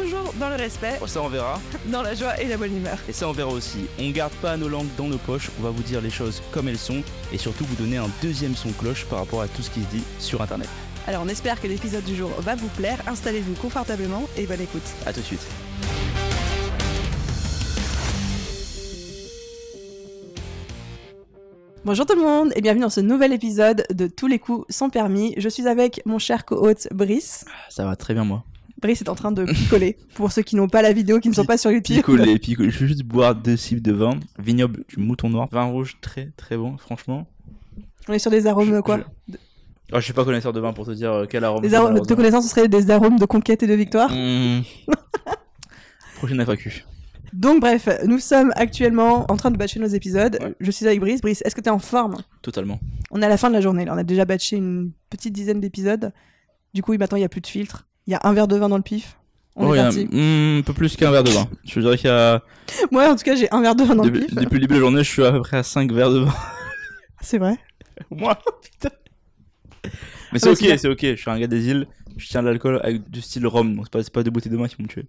toujours dans le respect, Oh, ça on verra. dans la joie et la bonne humeur. Et ça on verra aussi. On garde pas nos langues dans nos poches, on va vous dire les choses comme elles sont et surtout vous donner un deuxième son cloche par rapport à tout ce qui se dit sur internet. Alors on espère que l'épisode du jour va vous plaire, installez-vous confortablement et bonne écoute. A tout de suite. Bonjour tout le monde et bienvenue dans ce nouvel épisode de Tous les coups sont permis. Je suis avec mon cher co-hôte Brice. Ça va très bien moi. Brice est en train de picoler. Pour ceux qui n'ont pas la vidéo, qui ne sont pas sur YouTube. Picoler, picoler. Je vais juste boire deux cibles de vin. Vignoble du mouton noir. Vin rouge très très bon, franchement. On est sur des arômes Je- quoi je... Oh, je suis pas connaisseur de vin pour te dire euh, quel arôme. Arômes, de connaissance, ce serait des arômes de conquête et de victoire. Mmh. Prochaine FAQ. Donc bref, nous sommes actuellement en train de batcher nos épisodes. Ouais. Je suis avec Brice. Brice, est-ce que t'es en forme? Totalement. On est à la fin de la journée. Là. On a déjà batché une petite dizaine d'épisodes. Du coup, maintenant il n'y a plus de filtre. Il y a un verre de vin dans le pif. On Oh, est y a mmh, un peu plus qu'un verre de vin. Je dirais qu'il y a. Moi, en tout cas, j'ai un verre de vin dans le pif. depuis le début de la journée, je suis à peu près à 5 verres de vin. C'est vrai. Moi Putain. Mais c'est Ah, ok, c'est ok. Je suis un gars des îles. Je tiens de l'alcool avec du style rhum. Donc c'est pas, c'est pas deux bouteilles de vin qui m'ont tué.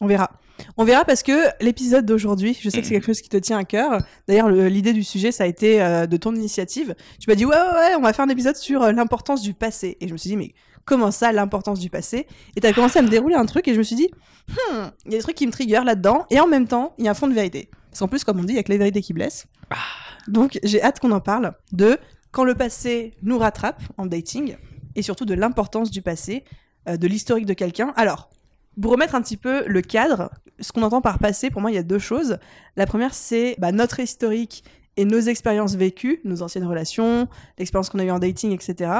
On verra. On verra parce que l'épisode d'aujourd'hui, je sais que c'est quelque chose qui te tient à cœur. D'ailleurs, le- l'idée du sujet, ça a été euh, de ton initiative. Tu m'as dit, ouais, ouais, ouais, on va faire un épisode sur euh, l'importance du passé. Et je me suis dit, mais comment ça, l'importance du passé Et t'as commencé à me dérouler un truc et je me suis dit, hmm, il y a des trucs qui me trigger là-dedans. Et en même temps, il y a un fond de vérité. Parce qu'en plus, comme on dit, il y a que les vérités qui blessent. Donc, j'ai hâte qu'on en parle de quand le passé nous rattrape en dating et surtout de l'importance du passé, euh, de l'historique de quelqu'un. Alors, pour remettre un petit peu le cadre, ce qu'on entend par passé, pour moi, il y a deux choses. La première, c'est bah, notre historique et nos expériences vécues, nos anciennes relations, l'expérience qu'on a eue en dating, etc.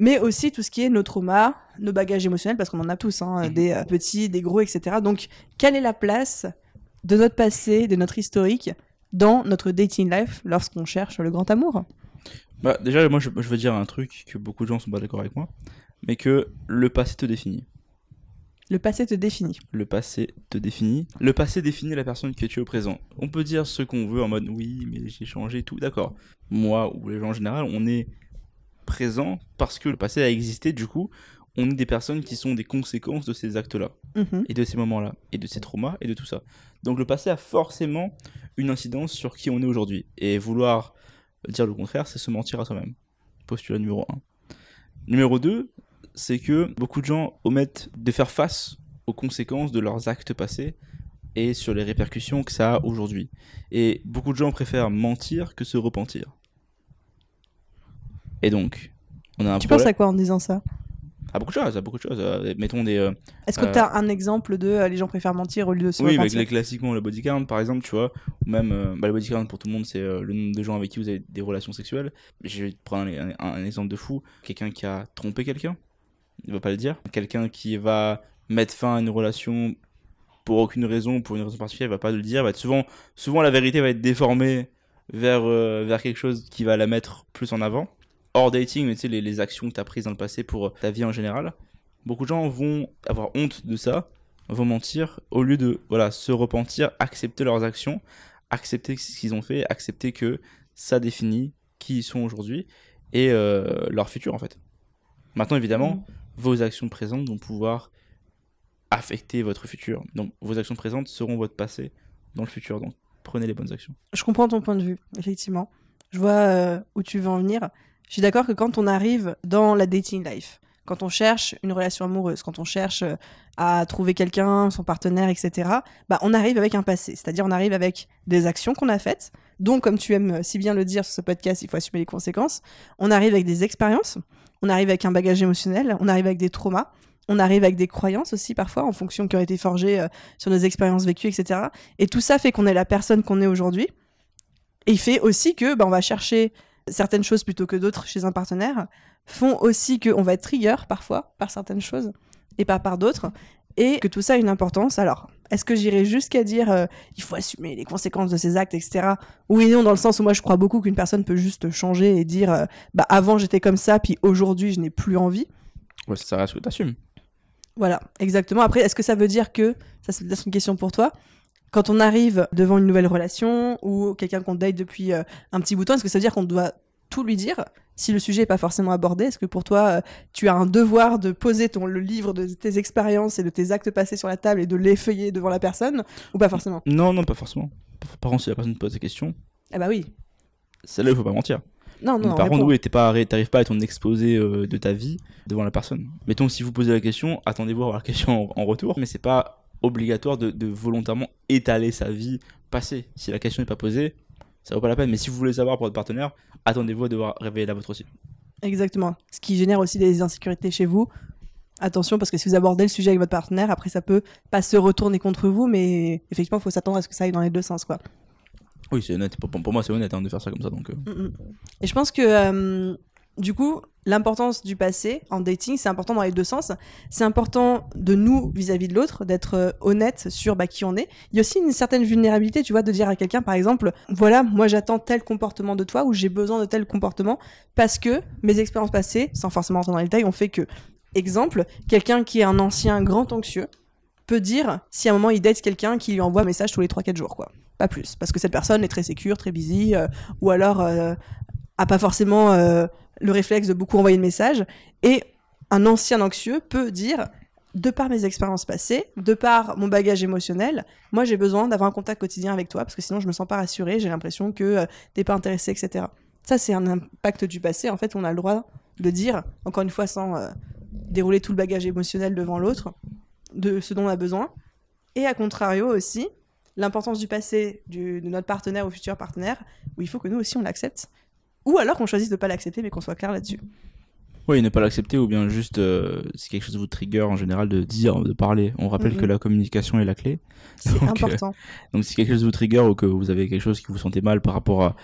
Mais aussi tout ce qui est nos traumas, nos bagages émotionnels, parce qu'on en a tous, hein, Mhm. des euh, petits, des gros, etc. Donc, quelle est la place de notre passé, de notre historique dans notre dating life lorsqu'on cherche le grand amour? Bah, déjà, moi, je, je veux dire un truc que beaucoup de gens sont pas d'accord avec moi. Mais que le passé te définit. Le passé te définit. Le passé te définit. Le passé définit la personne que tu es au présent. On peut dire ce qu'on veut en mode oui, mais j'ai changé tout, d'accord. Moi ou les gens en général, on est présent parce que le passé a existé, du coup, on est des personnes qui sont des conséquences de ces actes-là, Mhm. et de ces moments-là, et de ces traumas, et de tout ça. Donc le passé a forcément une incidence sur qui on est aujourd'hui. Et vouloir dire le contraire, c'est se mentir à soi-même. Postulat numéro 1. Numéro 2, c'est que beaucoup de gens omettent de faire face aux conséquences de leurs actes passés et sur les répercussions que ça a aujourd'hui. Et beaucoup de gens préfèrent mentir que se repentir. Et donc, on a un Tu penses à quoi en disant ça À beaucoup de choses, à beaucoup de choses. Euh, Mettons des. euh, Est-ce que Euh, tu as un exemple de euh, les gens préfèrent mentir au lieu de se oui, les classiquement le body count, par exemple, tu vois, ou même bah, le body count pour tout le monde, c'est le nombre de gens avec qui vous avez des relations sexuelles. Je vais te prendre un, un- un exemple de fou. Quelqu'un qui a trompé quelqu'un, il va pas le dire. Quelqu'un qui va mettre fin à une relation pour aucune raison, pour une raison particulière, il va pas le dire. Va être souvent, souvent la vérité va être déformée vers, vers quelque chose qui va la mettre plus en avant. Hors dating, mais tu sais, les, les actions que tu as prises dans le passé pour euh, ta vie en général. Beaucoup de gens vont avoir honte de ça vont mentir au lieu de voilà se repentir, accepter leurs actions, accepter ce qu'ils ont fait, accepter que ça définit qui ils sont aujourd'hui et euh, leur futur en fait. Maintenant évidemment, Mm. vos actions présentes vont pouvoir affecter votre futur. Donc vos actions présentes seront votre passé dans le futur. Donc prenez les bonnes actions. Je comprends ton point de vue, effectivement. Je vois euh, où tu veux en venir. Je suis d'accord que quand on arrive dans la dating life, quand on cherche une relation amoureuse, quand on cherche euh, à trouver quelqu'un, son partenaire, etc., bah, on arrive avec un passé. C'est-à-dire, on arrive avec des actions qu'on a faites, dont, comme tu aimes si bien le dire sur ce podcast, il faut assumer les conséquences. On arrive avec des expériences, on arrive avec un bagage émotionnel, on arrive avec des traumas, on arrive avec des croyances aussi parfois, en fonction qui ont été forgées euh, sur nos expériences vécues, etc. Et tout ça fait qu'on est la personne qu'on est aujourd'hui. Et il fait aussi que bah, on va chercher certaines choses plutôt que d'autres chez un partenaire, font aussi qu'on va être trigger parfois par certaines choses et pas par d'autres, et que tout ça a une importance. Alors, Est-ce que j'irai jusqu'à dire euh, il faut assumer les conséquences de ses actes, etc. Oui et non, dans le sens où moi je crois beaucoup qu'une personne peut juste changer et dire euh, bah avant j'étais comme ça, puis aujourd'hui je n'ai plus envie. Ouais, ça reste que t'assumes. Voilà, exactement. Après, est-ce que ça veut dire que, ça c'est peut-être une question pour toi, quand on arrive devant une nouvelle relation ou quelqu'un qu'on date depuis euh, un petit bout de temps, est-ce que ça veut dire qu'on doit tout lui dire si le sujet n'est pas forcément abordé? Est-ce que pour toi, euh, tu as un devoir de poser ton, le livre de tes expériences et de tes actes passés sur la table et de l'effeuiller devant la personne ou pas forcément? Non, non, pas forcément. Par contre, si la personne te pose des questions, Ah bah oui. c'est là où il faut pas mentir. Non, non, Par contre, oui, t'arrives pas à ton exposé euh, de ta vie devant la personne. Mettons, si vous posez la question, attendez-vous à avoir la question en, en retour, mais c'est pas obligatoire de, de volontairement étaler sa vie passée. Si la question n'est pas posée, ça vaut pas la peine. Mais si vous voulez savoir pour votre partenaire, attendez-vous à devoir révéler la vôtre aussi. Exactement. Ce qui génère aussi des insécurités chez vous. Attention, parce que si vous abordez le sujet avec votre partenaire, après ça peut pas se retourner contre vous, mais effectivement, il faut s'attendre à ce que ça aille dans les deux sens, quoi. Oui, c'est honnête. Pour, pour moi, c'est honnête hein, de faire ça comme ça. Donc, euh. Mm, mm. Et je pense que euh, du coup, l'importance du passé en dating, c'est important dans les deux sens. C'est important de nous vis-à-vis de l'autre, d'être euh, honnête sur bah, qui on est. Il y a aussi une certaine vulnérabilité, tu vois, de dire à quelqu'un, par exemple, voilà, moi j'attends tel comportement de toi ou j'ai besoin de tel comportement parce que mes expériences passées, sans forcément rentrer dans les détails, ont fait que, exemple, quelqu'un qui est un ancien grand anxieux peut dire si à un moment il date quelqu'un qui lui envoie un message tous les 3-4 jours, quoi. Pas plus. Parce que cette personne est très sécure, très busy, euh, ou alors euh, a pas forcément euh, le réflexe de beaucoup envoyer de messages. Et un ancien anxieux peut dire, de par mes expériences passées, de par mon bagage émotionnel, moi j'ai besoin d'avoir un contact quotidien avec toi, parce que sinon je me sens pas rassurée, j'ai l'impression que euh, t'es pas intéressé, etc. Ça c'est un impact du passé, en fait on a le droit de dire, encore une fois sans euh, dérouler tout le bagage émotionnel devant l'autre, de ce dont on a besoin. Et à contrario aussi, l'importance du passé de notre partenaire ou futur partenaire, où il faut que nous aussi on l'accepte. Ou alors qu'on choisisse de pas l'accepter, mais qu'on soit clair là-dessus. Oui, ne pas l'accepter ou bien juste euh, si quelque chose vous trigger en général de dire, de parler. On rappelle Mhm. que la communication est la clé. C'est euh, important. Donc si quelque chose vous trigger ou que vous avez quelque chose qui vous sentez mal par rapport à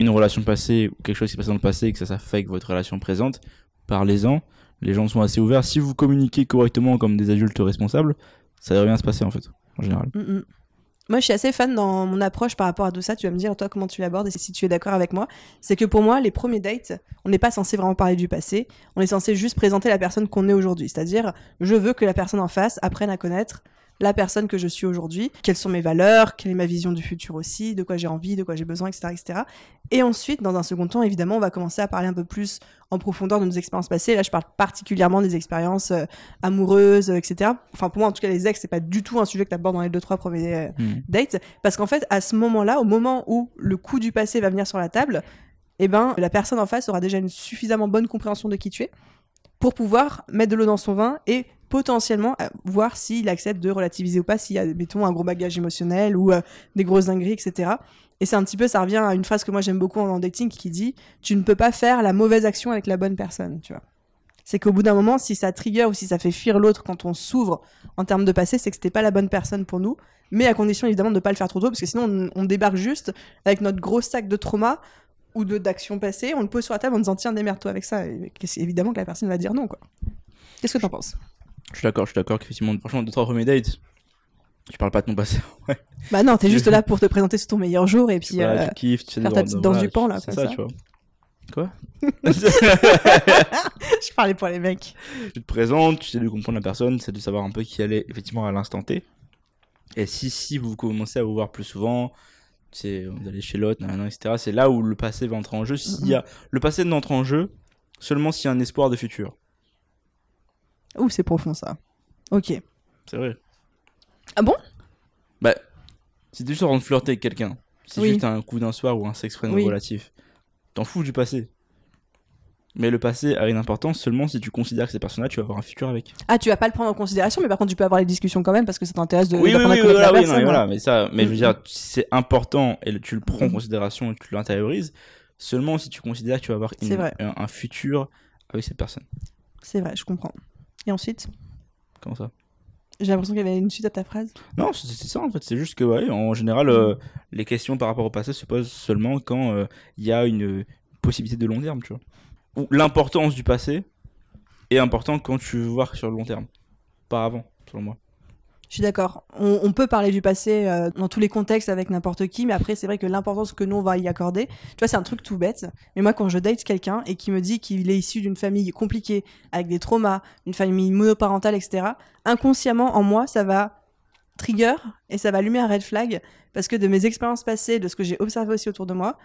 une relation passée ou quelque chose qui s'est passé dans le passé et que ça s'affecte votre relation présente, parlez-en. Les gens sont assez ouverts. Si vous communiquez correctement comme des adultes responsables, ça devrait bien se passer en fait, en général. Mm, mm. Moi, je suis assez fan dans mon approche par rapport à tout ça. Tu vas me dire, toi, comment tu l'abordes et si tu es d'accord avec moi. C'est que pour moi, les premiers dates, on n'est pas censé vraiment parler du passé. On est censé juste présenter la personne qu'on est aujourd'hui. C'est-à-dire, je veux que la personne en face apprenne à connaître la personne que je suis aujourd'hui, quelles sont mes valeurs, quelle est ma vision du futur aussi, de quoi j'ai envie, de quoi j'ai besoin, etc., etc. Et ensuite, dans un second temps, évidemment, on va commencer à parler un peu plus en profondeur de nos expériences passées. Là, je parle particulièrement des expériences euh, amoureuses, etc. Enfin, pour moi, en tout cas, les ex, c'est pas du tout un sujet que tu abordes dans les deux, trois premiers euh, Mhm. dates. Parce qu'en fait, à ce moment-là, au moment où le coup du passé va venir sur la table, eh ben, la personne en face aura déjà une suffisamment bonne compréhension de qui tu es pour pouvoir mettre de l'eau dans son vin et potentiellement euh, voir s'il accepte de relativiser ou pas, s'il y a, mettons, un gros bagage émotionnel ou euh, des grosses dingueries, etc. Et c'est un petit peu, ça revient à une phrase que moi j'aime beaucoup en dating qui dit Tu ne peux pas faire la mauvaise action avec la bonne personne, tu vois. C'est qu'au bout d'un moment, si ça trigger ou si ça fait fuir l'autre quand on s'ouvre en termes de passé, c'est que c'était pas la bonne personne pour nous, mais à condition évidemment de ne pas le faire trop tôt, parce que sinon on, débarque juste avec notre gros sac de trauma ou d'actions passées, on le pose sur la table en disant tiens démerde-toi avec ça, évidemment que la personne va dire non quoi. Qu'est-ce que t'en penses? Je suis d'accord, je suis d'accord qu'effectivement, franchement, deux trois premiers dates, tu parles pas de ton passé. ouais. Bah non, t'es juste là pour te présenter sur ton meilleur jour et puis Voilà, euh, tu kiffes, tu sais faire ta petite danse du pan, là, C'est ça, ça. tu vois. Quoi je parlais pour les mecs. Tu te présentes, tu sais de comprendre la personne, c'est de savoir un peu qui elle est effectivement à l'instant T. Et si, si vous commencez à vous voir plus souvent, c'est vous allez chez l'autre, etc. C'est là où le passé va entrer en jeu. S'il y a, le passé n'entre en jeu seulement s'il y a un espoir de futur. Ouh, c'est profond ça. Ok. C'est vrai. Ah bon? Bah, si t'es juste en train de flirter avec quelqu'un, c'est Oui. juste un coup d'un soir ou un sexe friend Oui. relatif. T'en fous du passé. Mais le passé a une importance seulement si tu considères que ces personnes-là, tu vas avoir un futur avec. Ah, tu vas pas le prendre en considération, mais par contre tu peux avoir les discussions quand même parce que ça t'intéresse de oui, oui, d'apprendre oui, à connaître voilà, la oui, non, personne. mais voilà, mais ça, mais je veux Mhm. dire, c'est important et le- tu le prends en Mhm. considération et tu l'intériorises seulement si tu considères que tu vas avoir une- C'est vrai. un, un futur avec cette personne. C'est vrai, je comprends. Et ensuite, Comment ça? J'ai l'impression qu'il y avait une suite à ta phrase. Non, c'est c'est ça en fait. C'est juste que, ouais, en général, euh, les questions par rapport au passé se posent seulement quand euh, il y a une possibilité de long terme, tu vois. Ou l'importance du passé est important quand tu veux voir sur le long terme. Pas avant, selon moi. Je suis d'accord. On, peut parler du passé euh, dans tous les contextes avec n'importe qui, mais après, c'est vrai que l'importance que nous, on va y accorder, tu vois, c'est un truc tout bête. Mais moi, quand je date quelqu'un et qui me dit qu'il est issu d'une famille compliquée, avec des traumas, une famille monoparentale, etc., inconsciemment, en moi, ça va trigger et ça va allumer un red flag parce que de mes expériences passées, de ce que j'ai observé aussi autour de moi,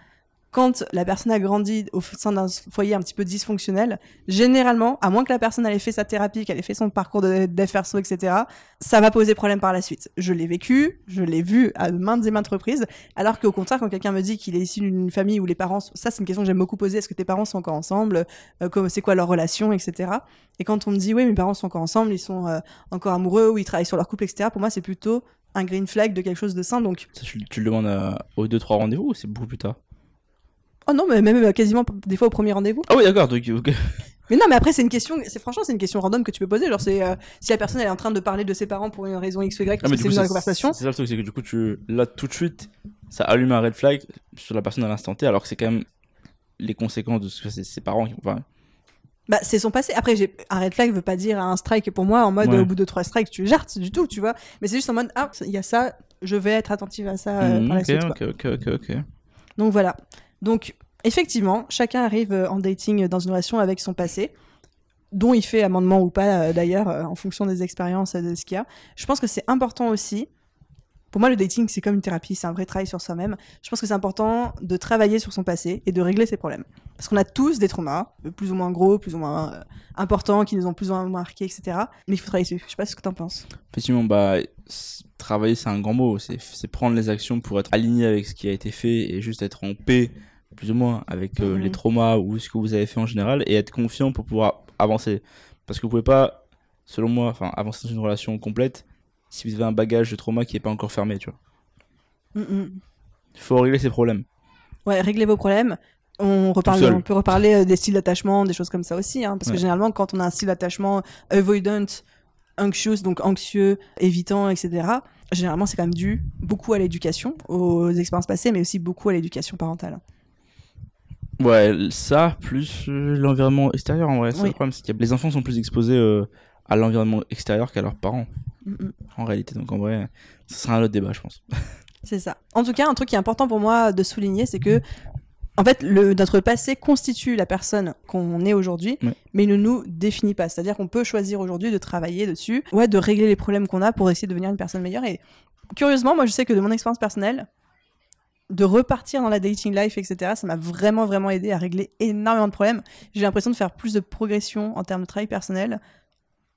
quand la personne a grandi au sein d'un foyer un petit peu dysfonctionnel, généralement, à moins que la personne ait fait sa thérapie, qu'elle ait fait son parcours de d'FRSO, etc., ça va poser problème par la suite. Je l'ai vécu, je l'ai vu à maintes et maintes reprises, alors qu'au contraire, quand quelqu'un me dit qu'il est issu d'une famille où les parents, ça c'est une question que j'aime beaucoup poser, est-ce que tes parents sont encore ensemble, euh, c'est quoi leur relation, etc. Et quand on me dit, oui, mes parents sont encore ensemble, ils sont euh, encore amoureux, ou ils travaillent sur leur couple, etc., pour moi c'est plutôt un green flag de quelque chose de sain, donc tu, le demandes aux 2-3 rendez-vous ou c'est beaucoup plus tard? Oh non, mais même euh, quasiment des fois au premier rendez-vous. Ah oui, d'accord. donc, ok. Mais non, mais après c'est une question, c'est franchement c'est une question random que tu peux poser. Genre c'est euh, si la personne elle est en train de parler de ses parents pour une raison X ou Y, Ah, parce mais que c'est dans la conversation. c'est ça le truc, c'est que du coup, tu, là, tout de suite, ça allume un red flag sur la personne à l'instant T, alors que c'est quand même les conséquences de ce que c'est ses parents qui enfin, Bah c'est son passé. Après j'ai un red flag veut pas dire un strike pour moi en mode Ouais. au bout de trois strikes tu jartes du tout, tu vois. Mais c'est juste en mode ah il y a ça, je vais être attentive à ça euh, par la ok, suite. quoi. ok, ok, ok, ok. Donc voilà. Donc effectivement, chacun arrive euh, en dating dans une relation avec son passé, dont il fait amendement ou pas euh, d'ailleurs euh, en fonction des expériences euh, de ce qu'il y a. Je pense que c'est important aussi. Pour moi, le dating, c'est comme une thérapie, c'est un vrai travail sur soi-même. Je pense que c'est important de travailler sur son passé et de régler ses problèmes. Parce qu'on a tous des traumas, euh, plus ou moins gros, plus ou moins euh, importants, qui nous ont plus ou moins marqués, etc. Mais il faut travailler dessus. Je sais pas ce que t'en penses. Effectivement, bah, travailler, c'est un grand mot. C'est prendre les actions pour être aligné avec ce qui a été fait et juste être en paix, plus ou moins, avec euh, Mhm. les traumas ou ce que vous avez fait en général et être confiant pour pouvoir avancer. Parce que vous pouvez pas, selon moi, enfin, avancer dans une relation complète si vous avez un bagage de trauma qui est pas encore fermé, tu vois. Mm, mm. Il faut régler ses problèmes. Ouais, réglez vos problèmes. On, reparle, seul. on peut reparler euh, des styles d'attachement, des choses comme ça aussi. Hein, parce que généralement, quand on a un style d'attachement avoidant, anxious, donc anxieux, évitant, etc., généralement, c'est quand même dû beaucoup à l'éducation, aux expériences passées, mais aussi beaucoup à l'éducation parentale. Ouais, ça, plus euh, l'environnement extérieur, en vrai. C'est Oui. le problème, c'est que les enfants sont plus exposés euh, à l'environnement extérieur qu'à leurs parents, Mm, mm. en réalité. Donc, en vrai, ce sera un autre débat, je pense. C'est ça. En tout cas, un truc qui est important pour moi de souligner, c'est que, en fait, le, notre passé constitue la personne qu'on est aujourd'hui, Ouais. mais il ne nous définit pas. C'est-à-dire qu'on peut choisir aujourd'hui de travailler dessus, ouais, de régler les problèmes qu'on a pour essayer de devenir une personne meilleure. Et curieusement, moi, je sais que de mon expérience personnelle, de repartir dans la dating life, etc., ça m'a vraiment, vraiment aidé à régler énormément de problèmes. J'ai l'impression de faire plus de progression en termes de travail personnel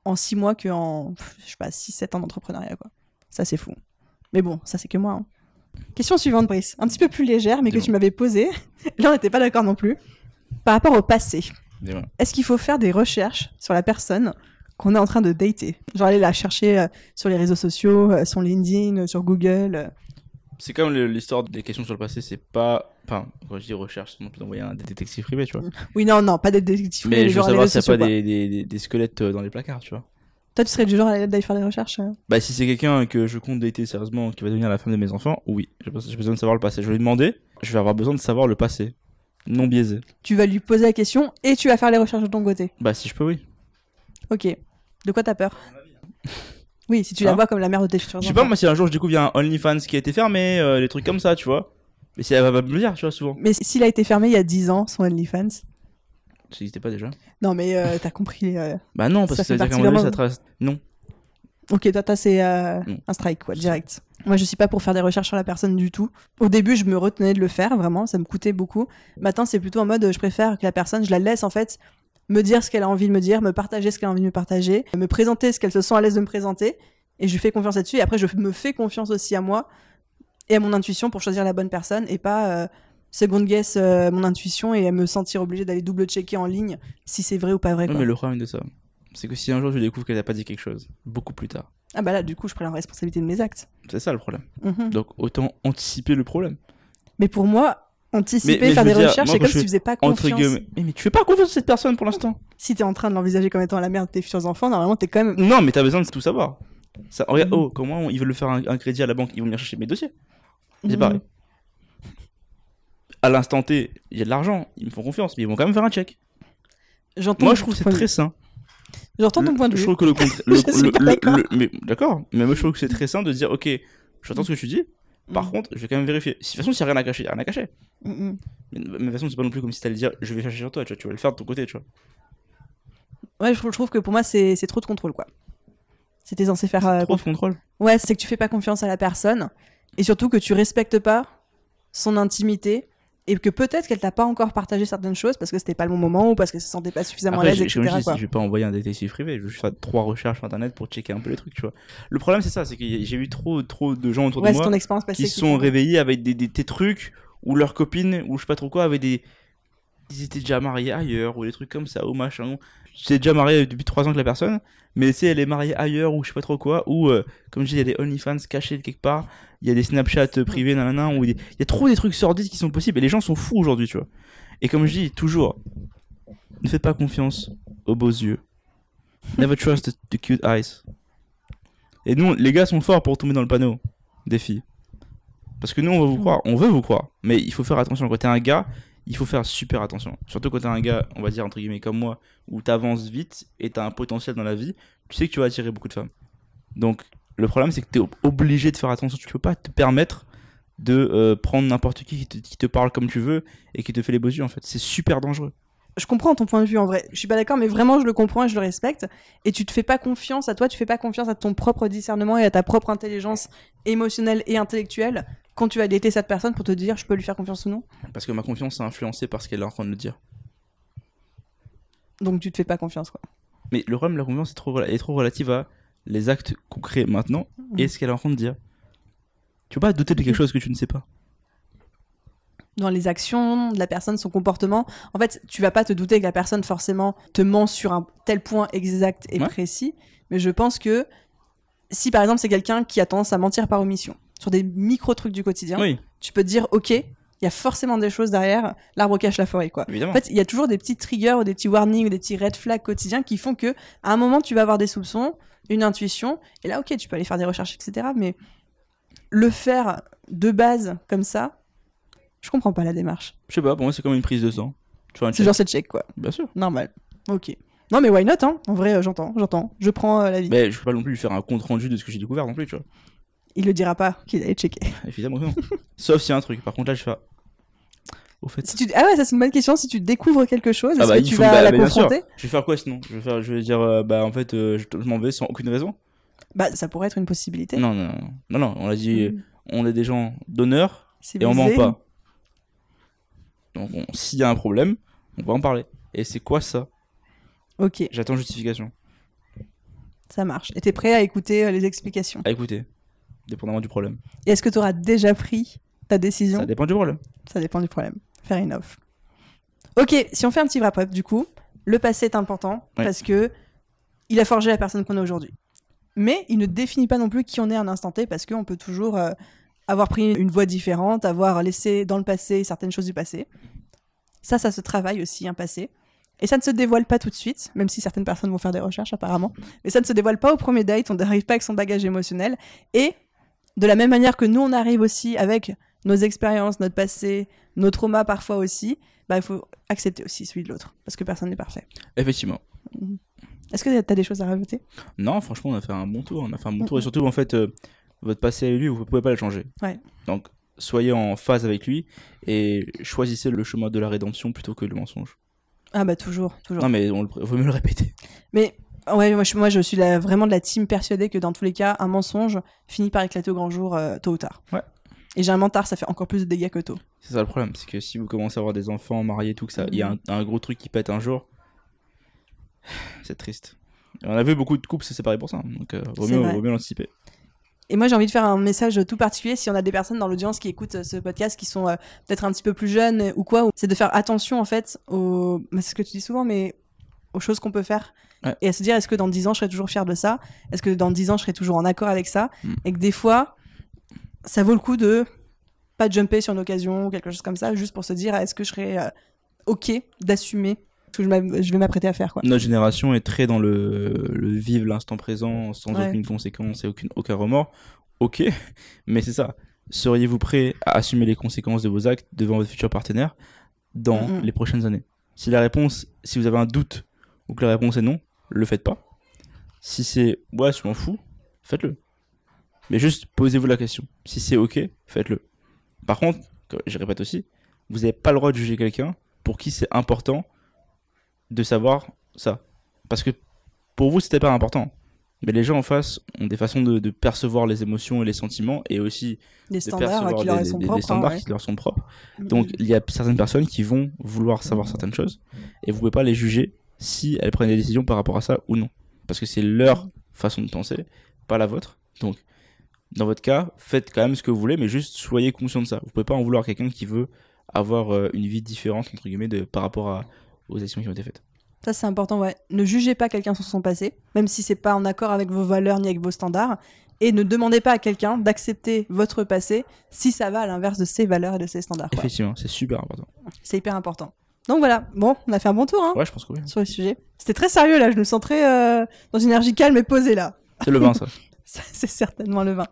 en six mois qu'en, je sais pas, 6-7 ans d'entrepreneuriat, quoi. Ça, c'est fou. Mais bon, ça, c'est que moi. hein. Question suivante, Brice. Un petit peu plus légère, mais que tu m'avais posée. Là, on n'était pas d'accord non plus. Par rapport au passé, est-ce qu'il faut faire des recherches sur la personne qu'on est en train de dater? Genre aller la chercher euh, sur les réseaux sociaux, euh, sur LinkedIn, euh, sur Google. C'est comme l'histoire des questions sur le passé, c'est pas. Enfin, quand je dis recherche, c'est non plus d'envoyer un détective privé, tu vois. Oui, non, non, pas des détectives. Mais je veux savoir s'il n'y a pas des, des, des- squelettes euh, dans les placards, tu vois. Toi, tu serais du genre à aller faire des recherches euh Bah, si c'est quelqu'un que je compte dater sérieusement, qui va devenir la femme de mes enfants, oui, j'ai besoin de savoir le passé. Je vais lui demander, je vais avoir besoin de savoir le passé. Non biaisé. Tu vas lui poser la question et tu vas faire les recherches de ton côté. Bah, si je peux, oui. Ok. De quoi t'as peur? Oui, si tu la Hein vois comme la mère de tes futurs Je sais pas, moi, si un jour je découvre il y a un OnlyFans qui a été fermé, euh, des trucs comme ça, tu vois. Mais si elle va pas me le dire, tu vois, souvent. Mais s'il a été fermé il y a 10 ans, son OnlyFans. Ça n'existait pas déjà. Non, mais euh, t'as compris. euh, Bah, non, parce Ça que ça veut dire qu'à un moment donné, ça trace. Non. Ok, toi, toi, c'est euh, un strike, quoi, direct. Moi, je suis pas pour faire des recherches sur la personne du tout. Au début, je me retenais de le faire, vraiment, ça me coûtait beaucoup. Maintenant, c'est plutôt en mode, je préfère que la personne, je la laisse, en fait, me dire ce qu'elle a envie de me dire, me partager ce qu'elle a envie de me partager, me présenter ce qu'elle se sent à l'aise de me présenter, et je lui fais confiance là-dessus. Et après, je me fais confiance aussi à moi et à mon intuition pour choisir la bonne personne, et pas euh, second guess euh, mon intuition et me sentir obligé d'aller double checker en ligne si c'est vrai ou pas vrai. Quoi. mais le problème de ça, c'est que si un jour je découvre qu'elle a pas dit quelque chose, beaucoup plus tard, Ah bah là, du coup, je prends la responsabilité de mes actes. c'est ça le problème. Mhm. Donc autant anticiper le problème. Mais pour moi, anticiper, Mais- mais faire je des dire, recherches, c'est comme je si tu faisais pas Entre confiance. guillemets. Mais, mais tu fais pas confiance à cette personne pour l'instant. Si t'es en train de l'envisager comme étant la mère de tes futurs enfants, normalement, t'es quand même. Non, mais t'as besoin de tout savoir. Ça, regarde, oh, comment ils veulent faire un, un crédit à la banque Ils vont venir chercher mes dossiers. C'est Mhm. pareil. À l'instant T, il y a de l'argent, ils me font confiance, mais ils vont quand même faire un check. Moi, je trouve que c'est très sain. J'entends ton point de Je vue. trouve que le contre- le- Je le- le- d'accord. mais d'accord, mais moi je trouve que c'est très simple de dire ok, j'entends ce que tu dis. Par Mm. contre, je vais quand même vérifier. Si, de toute façon, s'il n'y a rien à cacher, il n'y a rien à cacher. Mm, mm. Mais, mais de toute façon, c'est pas non plus comme si t'allais dire je vais chercher sur toi, tu vois, tu vas le faire de ton côté, tu vois. Ouais, je trouve, je trouve que pour moi, c'est c'est trop de contrôle, quoi. C'était censé faire. euh, Trop de contrôle. Ouais, c'est que tu fais pas confiance à la personne et surtout que tu respectes pas son intimité et que peut-être qu'elle t'a pas encore partagé certaines choses parce que c'était pas le bon moment ou parce qu'elle se sentait pas suffisamment à Après, l'aise, je, comme etc. je, quoi. je vais pas envoyer un détective privé, je vais juste faire trois recherches sur internet pour checker un peu les trucs, tu vois. Le problème, c'est ça, c'est que j'ai eu trop, trop de gens autour Ouais, de moi ton qui se sont réveillés avec des, des, des trucs ou leurs copines ou je sais pas trop quoi avaient des ils étaient déjà mariés ailleurs ou des trucs comme ça ou machin c'est déjà marié depuis 3 ans avec la personne mais sais elle est mariée ailleurs ou je sais pas trop quoi ou euh, comme je dis il y a des OnlyFans cachés quelque part il y a des Snapchat euh, privés nanana ou il y a trop des trucs sordides qui sont possibles et les gens sont fous aujourd'hui tu vois. Et comme je dis toujours ne faites pas confiance aux beaux yeux. Never trust the, the cute eyes. Et nous les gars sont forts pour tomber dans le panneau des filles. Parce que nous, on va vous croire, on veut vous croire, mais il faut faire attention. Quand t'es un gars, il faut faire super attention. Surtout quand t'es un gars, on va dire entre guillemets comme moi, où t'avances vite et t'as un potentiel dans la vie, tu sais que tu vas attirer beaucoup de femmes. Donc, le problème, c'est que t'es ob- obligé de faire attention. Tu peux pas te permettre de euh, prendre n'importe qui qui te, qui te parle comme tu veux et qui te fait les beaux yeux, en fait. C'est super dangereux. Je comprends ton point de vue en vrai. Je suis pas d'accord, mais vraiment je le comprends et je le respecte. Et tu te fais pas confiance à toi, tu fais pas confiance à ton propre discernement et à ta propre intelligence émotionnelle et intellectuelle quand tu vas dater cette personne pour te dire je peux lui faire confiance ou non. Parce que ma confiance est influencée par ce qu'elle est en train de me dire. Donc tu te fais pas confiance quoi. Mais le problème de la confiance est trop, est trop relative à les actes concrets maintenant et ce qu'elle est en train de dire. Tu peux pas douter de quelque chose que tu ne sais pas. dans les actions de la personne, son comportement. En fait, tu vas pas te douter que la personne forcément te ment sur un tel point exact et Ouais. précis, mais je pense que si par exemple c'est quelqu'un qui a tendance à mentir par omission sur des micro trucs du quotidien, Oui, tu peux te dire ok, il y a forcément des choses derrière, l'arbre cache la forêt quoi. évidemment. En fait, il y a toujours des petits triggers ou des petits warnings ou des petits red flags quotidiens qui font que à un moment tu vas avoir des soupçons, une intuition, et là ok, tu peux aller faire des recherches etc. Mais le faire de base comme ça, je comprends pas la démarche. Je sais pas, pour moi c'est comme une prise de sang. C'est genre c'est check quoi. Bien sûr. Normal. Ok. Non mais why not hein En vrai euh, j'entends, j'entends. Je prends euh, la vie. Mais je peux pas non plus lui faire un compte rendu de ce que j'ai découvert non plus, tu vois. Il le dira pas qu'il allait checker. Évidemment non. Sauf s'il y a un truc. Par contre là je fais. Au fait. Si tu... Ah ouais ça c'est une bonne question. Si tu découvres quelque chose, Ah est-ce bah, que tu vas bah, la bah, confronter Je vais faire quoi sinon? Je vais, faire, je vais dire euh, bah en fait euh, je, m'en vais sans aucune raison. Bah ça pourrait être une possibilité. Non, non, non, non, non, on a dit Mm. on est des gens d'honneur et on ment pas. Donc on- s'il y a un problème, on va en parler. Et c'est quoi ça? Ok, J'attends justification. ça marche. Et t'es prêt à écouter euh, les explications? À écouter, dépendamment du problème. Et est-ce que tu auras déjà pris ta décision? Ça dépend du problème. Ça dépend du problème. Fair enough. Ok, si on fait un petit wrap-up, du coup, le passé est important parce que il a forgé la personne qu'on est aujourd'hui. Mais il ne définit pas non plus qui on est à un instant T parce qu'on peut toujours euh, avoir pris une voie différente, avoir laissé dans le passé certaines choses du passé. Ça, ça se travaille aussi, un passé. Et ça ne se dévoile pas tout de suite, même si certaines personnes vont faire des recherches apparemment. Mais ça ne se dévoile pas au premier date, on n'arrive pas avec son bagage émotionnel. Et de la même manière que nous, on arrive aussi avec nos expériences, notre passé, nos traumas parfois aussi, bah, il faut accepter aussi celui de l'autre, parce que personne n'est parfait. Effectivement. Est-ce que tu as des choses à rajouter? Non, franchement, on a fait un bon tour. On a fait un bon tour. Et surtout, en fait, euh, votre passé avec lui, vous pouvez pas le changer. Ouais. Donc, soyez en phase avec lui et choisissez le chemin de la rédemption plutôt que le mensonge. Ah bah toujours, toujours. Non, mais on le... vaut mieux le répéter. Mais ouais, moi je, moi, je suis la- vraiment de la team persuadée que dans tous les cas, un mensonge finit par éclater au grand jour euh, tôt ou tard. Ouais. Et généralement tard, ça fait encore plus de dégâts que tôt. C'est ça le problème, c'est que si vous commencez à avoir des enfants mariés, tout que ça, il y a un, un gros truc qui pète un jour, c'est triste. Et on a vu beaucoup de couples se séparer pour ça, donc euh, vaut mieux, vaut mieux l'anticiper. Et moi, j'ai envie de faire un message tout particulier si on a des personnes dans l'audience qui écoutent euh, ce podcast qui sont euh, peut-être un petit peu plus jeunes ou quoi. C'est de faire attention en fait aux. bah, c'est ce que tu dis souvent, mais aux choses qu'on peut faire. Ouais. Et à se dire, est-ce que dans 10 ans, je serai toujours fier de ça? Est-ce que dans 10 ans, je serai toujours en accord avec ça? Mm. Et que des fois, ça vaut le coup de pas jumper sur une occasion ou quelque chose comme ça, juste pour se dire, est-ce que je serai euh, OK d'assumer ce que je, vais m'apprêter à faire quoi. Notre génération est très dans le, le vivre l'instant présent sans Ouais. aucune conséquence et aucune, aucun remords. Ok, mais c'est ça. Seriez-vous prêt à assumer les conséquences de vos actes devant votre futur partenaire dans les prochaines années? Si la réponse, si vous avez un doute ou que la réponse est non, le faites pas. Si c'est ouais, je m'en fous, faites-le. Mais juste posez-vous la question. Si c'est ok, faites-le. Par contre, je répète aussi, vous n'avez pas le droit de juger quelqu'un pour qui c'est important de savoir ça. Parce que pour vous, c'était pas important. Mais les gens en face ont des façons de, de percevoir les émotions et les sentiments et aussi Des de standards qui leur des, sont des- des propres. hein, standards ouais. qui leur sont propres. Donc il y a certaines personnes qui vont vouloir savoir certaines choses et vous pouvez pas les juger si elles prennent des décisions par rapport à ça ou non. Parce que c'est leur façon de penser, pas la vôtre. Donc dans votre cas, faites quand même ce que vous voulez, mais juste soyez conscient de ça. Vous pouvez pas en vouloir quelqu'un qui veut avoir euh, une vie différente entre guillemets de, par rapport à, aux actions qui ont été faites. Ça, c'est important, ouais. Ne jugez pas quelqu'un sur son passé, même si c'est pas en accord avec vos valeurs ni avec vos standards. Et ne demandez pas à quelqu'un d'accepter votre passé si ça va à l'inverse de ses valeurs et de ses standards. Effectivement, c'est super important. C'est hyper important. Donc voilà, bon, on a fait un bon tour hein, Ouais, je pense que oui. sur le sujet. C'était très sérieux là, je me sens très euh, dans une énergie calme et posée là. C'est le vin ça. C'est certainement le vin.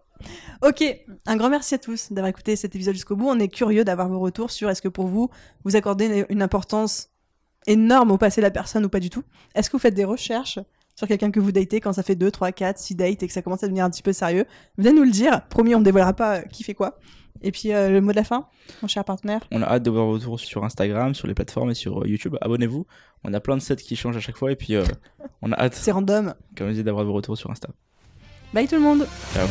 Ok, un grand merci à tous d'avoir écouté cet épisode jusqu'au bout. On est curieux d'avoir vos retours sur est-ce que pour vous, vous accordez une- une importance énorme au passé de la personne ou pas du tout. Est-ce que vous faites des recherches sur quelqu'un que vous datez quand ça fait 2, 3, 4, 6 dates et que ça commence à devenir un petit peu sérieux? Venez nous le dire. Promis, on ne dévoilera pas euh, qui fait quoi. Et puis euh, le mot de la fin, mon cher partenaire. On a hâte de voir vos retours sur Instagram, sur les plateformes et sur euh, YouTube. Abonnez-vous. On a plein de sets qui changent à chaque fois et puis euh, on a hâte, C'est random. comme je d'avoir vos retours sur Insta. Bye tout le monde Ciao.